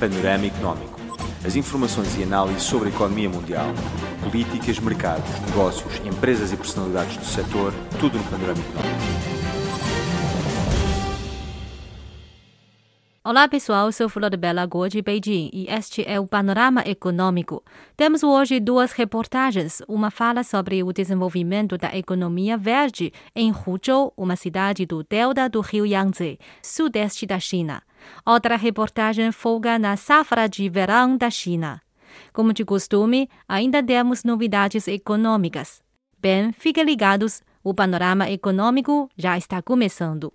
Panorama Económico. As informações e análises sobre a economia mundial, políticas, mercados, negócios, empresas e personalidades do setor, tudo no Panorama Económico. Olá pessoal, sou Flor de Bela Guo de Beijing e este é o Panorama Econômico. Temos hoje duas reportagens. Uma fala sobre o desenvolvimento da economia verde em Huzhou, uma cidade do delta do rio Yangtze, sudeste da China. Outra reportagem folga na safra de verão da China. Como de costume, ainda temos novidades econômicas. Bem, fiquem ligados, o panorama econômico já está começando.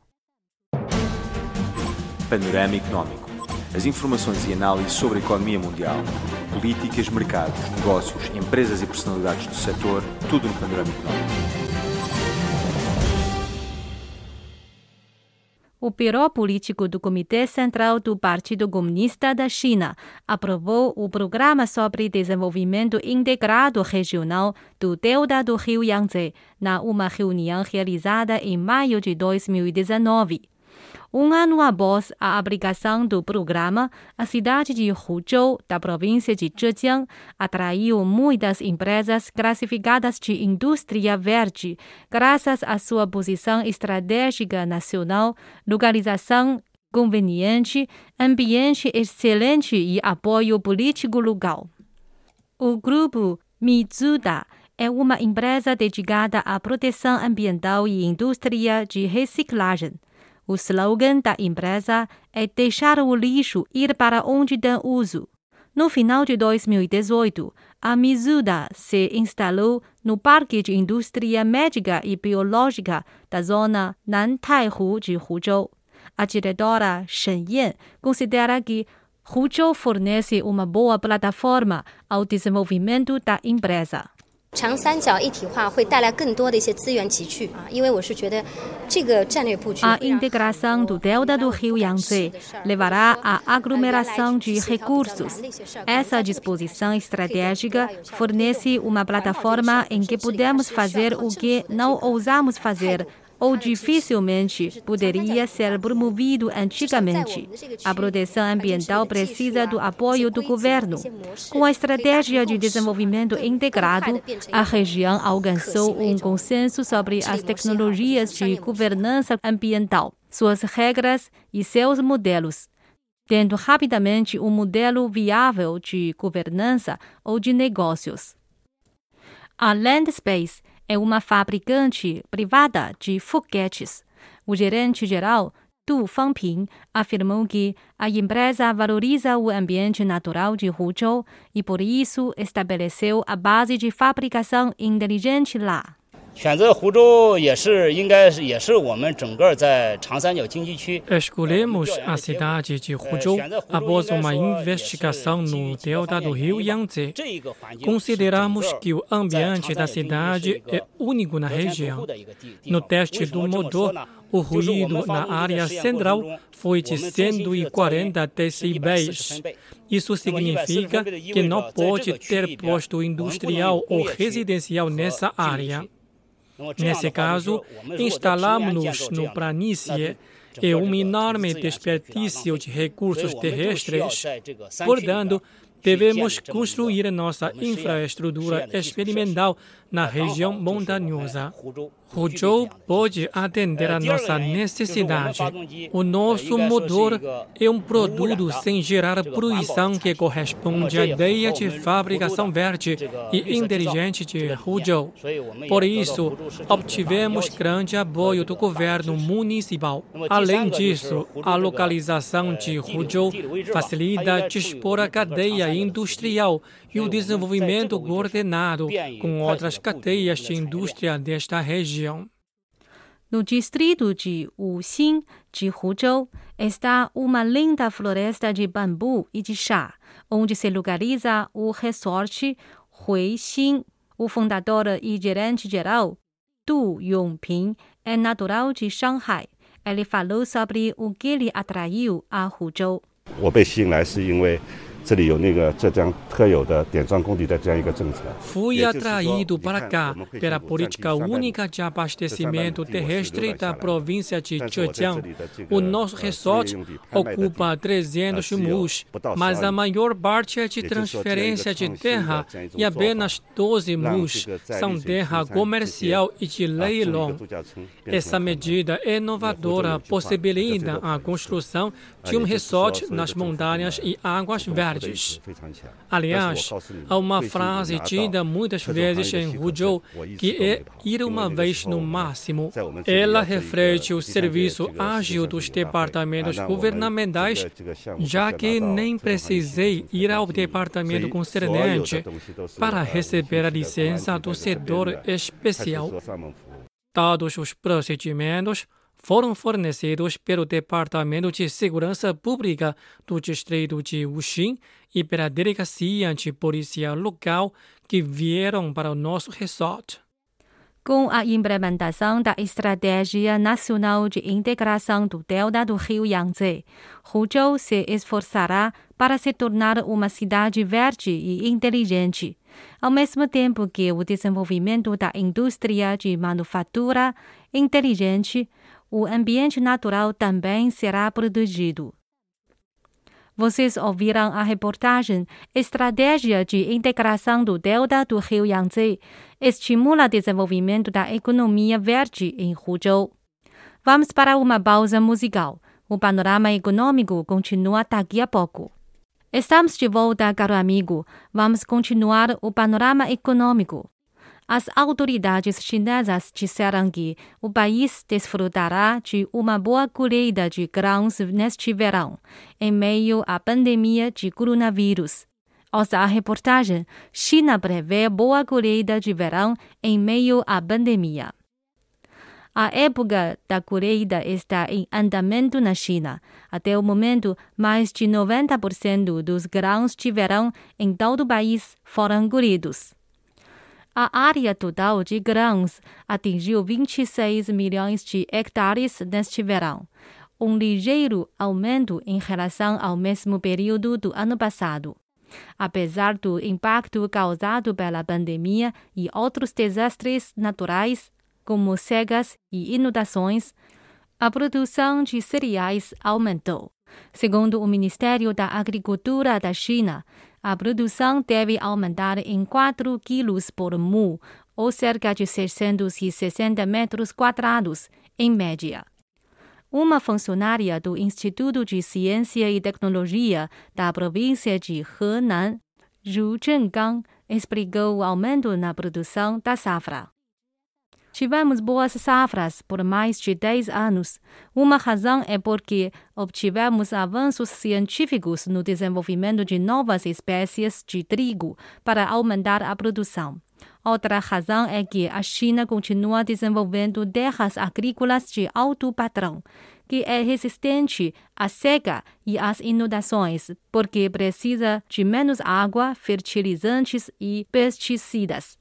Panorama Económico. As informações e análises sobre a economia mundial, políticas, mercados, negócios, empresas e personalidades do setor, tudo no Panorama Económico. O Biro Político do Comitê Central do Partido Comunista da China aprovou o Programa sobre Desenvolvimento Integrado Regional do Delta do Rio Yangtze na uma reunião realizada em maio de 2019. Um ano após a aplicação do programa, a cidade de Huzhou, da província de Zhejiang, atraiu muitas empresas classificadas de indústria verde, graças à sua posição estratégica nacional, localização conveniente, ambiente excelente e apoio político local. O grupo Mizuda é uma empresa dedicada à proteção ambiental e indústria de reciclagem. O slogan da empresa é deixar o lixo ir para onde tem uso. No final de 2018, a Mizuda se instalou no Parque de Indústria Médica e Biológica da zona Nantaihu de Huzhou. A diretora Shen Yan considera que Huzhou fornece uma boa plataforma ao desenvolvimento da empresa. 长三角一体化会带来更多的一些资源集聚啊，因为我是觉得这个战略布局。 A integração do delta do rio Yangtze levará à aglomeração de recursos. Essa disposição estratégica fornece uma plataforma em que podemos fazer o que não ousamos fazer ou dificilmente poderia ser promovido antigamente. A proteção ambiental precisa do apoio do governo. Com a estratégia de desenvolvimento integrado, a região alcançou um consenso sobre as tecnologias de governança ambiental, suas regras e seus modelos. Tendo rapidamente um modelo viável de governança ou de negócios. A Landspace é uma fabricante privada de foguetes. O gerente-geral, Du Fangping, afirmou que a empresa valoriza o ambiente natural de Huzhou e, por isso, estabeleceu a base de fabricação inteligente lá. Escolhemos a cidade de Huzhou após uma investigação no delta do rio Yangtze. Consideramos que o ambiente da cidade é único na região. No teste do motor, o ruído na área central foi de 140 decibéis. Isso significa que não pode ter posto industrial ou residencial nessa área. Nesse caso, instalamos-nos no planície. É um enorme desperdício de recursos terrestres. Portanto, devemos construir nossa infraestrutura experimental na região montanhosa. Huzhou pode atender a nossa necessidade. O nosso motor é um produto sem gerar poluição que corresponde à ideia de fabricação verde e inteligente de Huzhou. Por isso, obtivemos grande apoio do governo municipal. Além disso, a localização de Huzhou facilita dispor a cadeia industrial e o desenvolvimento coordenado com outras cadeias de indústria desta região. No distrito de Wuxing, de Huzhou, está uma linda floresta de bambu e de chá, onde se localiza o resort Huixing. O fundador e gerente-geral, Du Yongping, é natural de Shanghai. Ele falou sobre o que lhe atraiu a Huzhou. 我被吸引来是因为 Fui atraído para cá pela política única de abastecimento terrestre da província de Zhejiang. O nosso resort ocupa 300 mus, mas a maior parte é de transferência de terra e apenas 12 mus são terra comercial e de leilão. Essa medida inovadora possibilita a construção de um resort nas montanhas e águas verdes. Aliás, há uma frase dita muitas vezes em Huzhou que é ir uma vez no máximo. Ela reflete o serviço ágil dos departamentos governamentais, já que nem precisei ir ao departamento concernente para receber a licença do setor especial. Dados os procedimentos, foram fornecidos pelo Departamento de Segurança Pública do Distrito de Wuxing e pela Delegacia de Polícia Local que vieram para o nosso resort. Com a implementação da Estratégia Nacional de Integração do Delta do Rio Yangtze, Huzhou se esforçará para se tornar uma cidade verde e inteligente, ao mesmo tempo que o desenvolvimento da indústria de manufatura inteligente o ambiente natural também será protegido. Vocês ouviram a reportagem Estratégia de Integração do Delta do Rio Yangtze estimula o desenvolvimento da economia verde em Huzhou. Vamos para uma pausa musical. O panorama econômico continua daqui a pouco. Estamos de volta, caro amigo. Vamos continuar o panorama econômico. As autoridades chinesas disseram que o país desfrutará de uma boa colheita de grãos neste verão, em meio à pandemia de coronavírus. Ouça a reportagem: China prevê boa colheita de verão em meio à pandemia. A época da colheita está em andamento na China. Até o momento, mais de 90% dos grãos de verão em todo o país foram colhidos. A área total de grãos atingiu 26 milhões de hectares neste verão, um ligeiro aumento em relação ao mesmo período do ano passado. Apesar do impacto causado pela pandemia e outros desastres naturais, como secas e inundações, a produção de cereais aumentou. Segundo o Ministério da Agricultura da China, a produção deve aumentar em 4 quilos por mu, ou cerca de 660 metros quadrados, em média. Uma funcionária do Instituto de Ciência e Tecnologia da província de Henan, Zhu Zhenggang, explicou o aumento na produção da safra. Tivemos boas safras por mais de 10 anos. Uma razão é porque obtivemos avanços científicos no desenvolvimento de novas espécies de trigo para aumentar a produção. Outra razão é que a China continua desenvolvendo terras agrícolas de alto padrão, que é resistente à seca e às inundações, porque precisa de menos água, fertilizantes e pesticidas.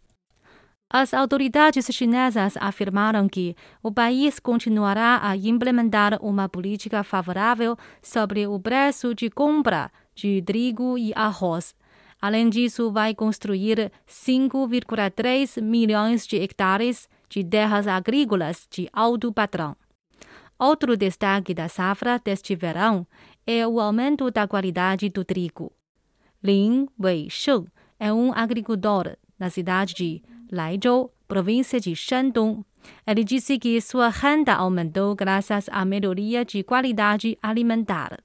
As autoridades chinesas afirmaram que o país continuará a implementar uma política favorável sobre o preço de compra de trigo e arroz. Além disso, vai construir 5,3 milhões de hectares de terras agrícolas de alto padrão. Outro destaque da safra deste verão é o aumento da qualidade do trigo. Lin Weisheng é um agricultor na cidade de Laizhou, província de Shandong. Ele disse que sua renda aumentou graças à melhoria de qualidade alimentar.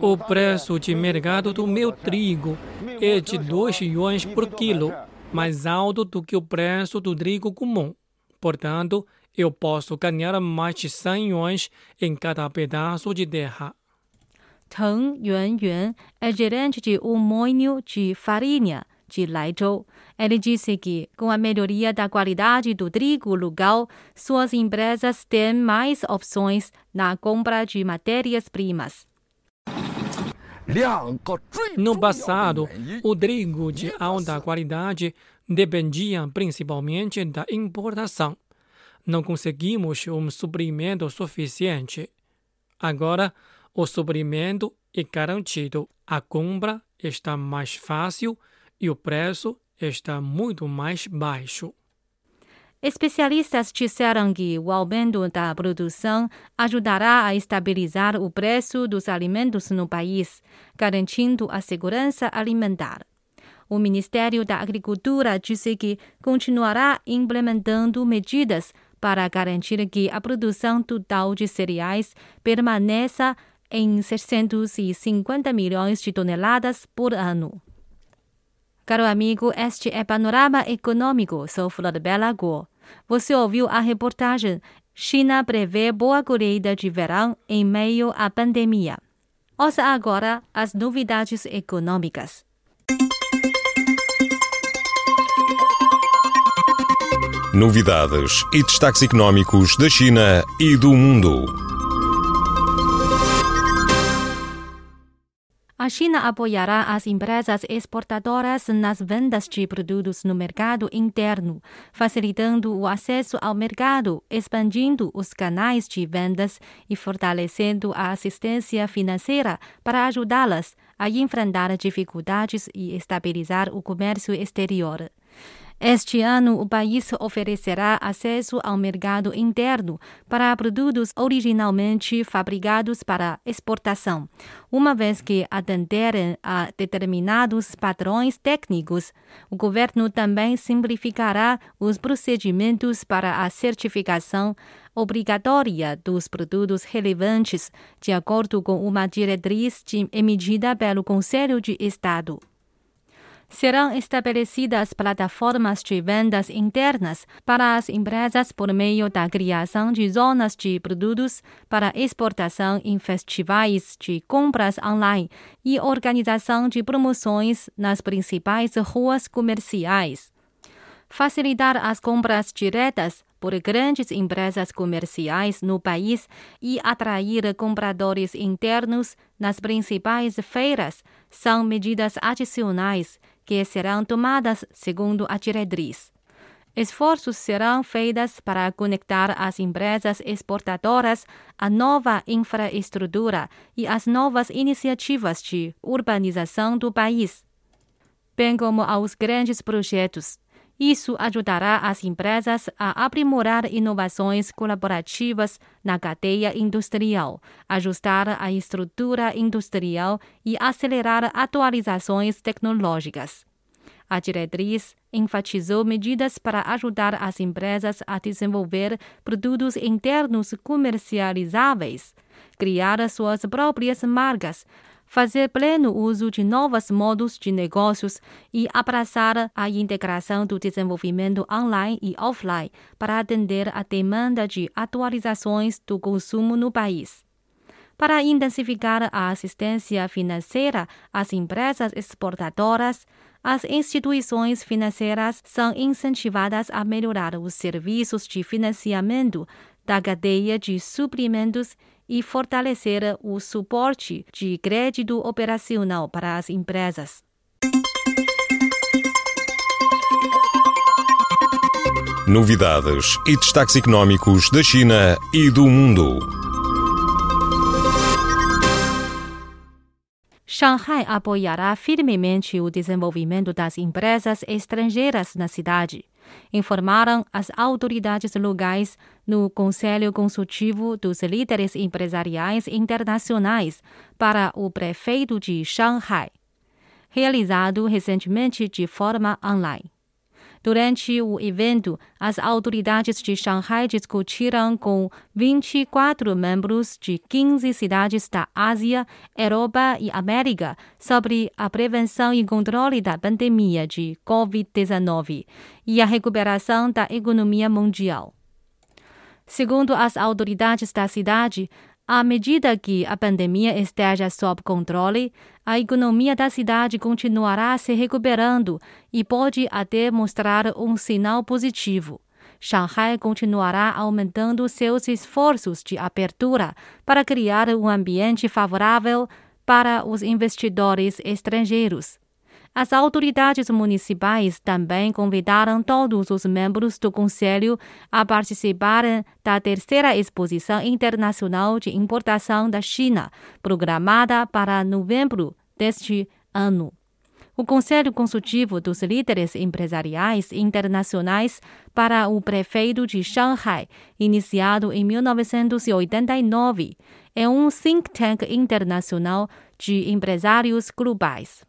O preço de mercado do meu trigo é de 2 yuans por quilo, mais alto do que o preço do trigo comum. Portanto, eu posso ganhar mais de 100 yuans em cada pedaço de terra. Teng Yuanyuan é gerente de um moinho de farinha de Laizhou. Ele disse que, com a melhoria da qualidade do trigo local, suas empresas têm mais opções na compra de matérias-primas. No passado, o trigo de alta qualidade dependia principalmente da importação. Não conseguimos um suprimento suficiente. Agora, o suprimento é garantido, a compra está mais fácil e o preço está muito mais baixo. Especialistas disseram que o aumento da produção ajudará a estabilizar o preço dos alimentos no país, garantindo a segurança alimentar. O Ministério da Agricultura disse que continuará implementando medidas para garantir que a produção total de cereais permaneça em 650 milhões de toneladas por ano. Caro amigo, este é Panorama Econômico. Sou Flor Bela Guo. Você ouviu a reportagem China prevê boa colheita de verão em meio à pandemia. Ouça agora as novidades econômicas. Novidades e destaques económicos da China e do mundo. China apoiará as empresas exportadoras nas vendas de produtos no mercado interno, facilitando o acesso ao mercado, expandindo os canais de vendas e fortalecendo a assistência financeira para ajudá-las a enfrentar dificuldades e estabilizar o comércio exterior. Este ano, o país oferecerá acesso ao mercado interno para produtos originalmente fabricados para exportação, uma vez que atenderem a determinados padrões técnicos. O governo também simplificará os procedimentos para a certificação obrigatória dos produtos relevantes, de acordo com uma diretriz emitida pelo Conselho de Estado serão estabelecidas plataformas de vendas internas para as empresas por meio da criação de zonas de produtos para exportação em festivais de compras online e organização de promoções nas principais ruas comerciais. Facilitar as compras diretas por grandes empresas comerciais no país e atrair compradores internos nas principais feiras são medidas adicionais que serão tomadas segundo a diretriz. Esforços serão feitos para conectar as empresas exportadoras à nova infraestrutura e às novas iniciativas de urbanização do país, bem como aos grandes projetos. Isso ajudará as empresas a aprimorar inovações colaborativas na cadeia industrial, ajustar a estrutura industrial e acelerar atualizações tecnológicas. A diretriz enfatizou medidas para ajudar as empresas a desenvolver produtos internos comercializáveis, criar suas próprias marcas, fazer pleno uso de novos modos de negócios e abraçar a integração do desenvolvimento online e offline para atender a demanda de atualizações do consumo no país. Para intensificar a assistência financeira às empresas exportadoras, as instituições financeiras são incentivadas a melhorar os serviços de financiamento da cadeia de suprimentos e fortalecer o suporte de crédito operacional para as empresas. Novidades e destaques económicos da China e do mundo. Shanghai apoiará firmemente o desenvolvimento das empresas estrangeiras na cidade, informaram as autoridades locais no Conselho Consultivo dos Líderes Empresariais Internacionais para o prefeito de Shanghai, realizado recentemente de forma online. Durante o evento, as autoridades de Shanghai discutiram com 24 membros de 15 cidades da Ásia, Europa e América sobre a prevenção e controle da pandemia de Covid-19 e a recuperação da economia mundial. Segundo as autoridades da cidade, à medida que a pandemia esteja sob controle, a economia da cidade continuará se recuperando e pode até mostrar um sinal positivo. Shanghai continuará aumentando seus esforços de abertura para criar um ambiente favorável para os investidores estrangeiros. As autoridades municipais também convidaram todos os membros do Conselho a participarem da terceira exposição internacional de importação da China, programada para novembro deste ano. O Conselho Consultivo dos Líderes Empresariais Internacionais para o Prefeito de Shanghai, iniciado em 1989, é um think tank internacional de empresários globais.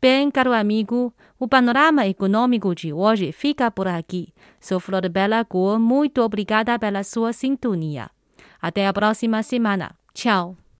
Bem, caro amigo, o panorama econômico de hoje fica por aqui. Sou Flor Bela Guo, muito obrigada pela sua sintonia. Até a próxima semana. Tchau.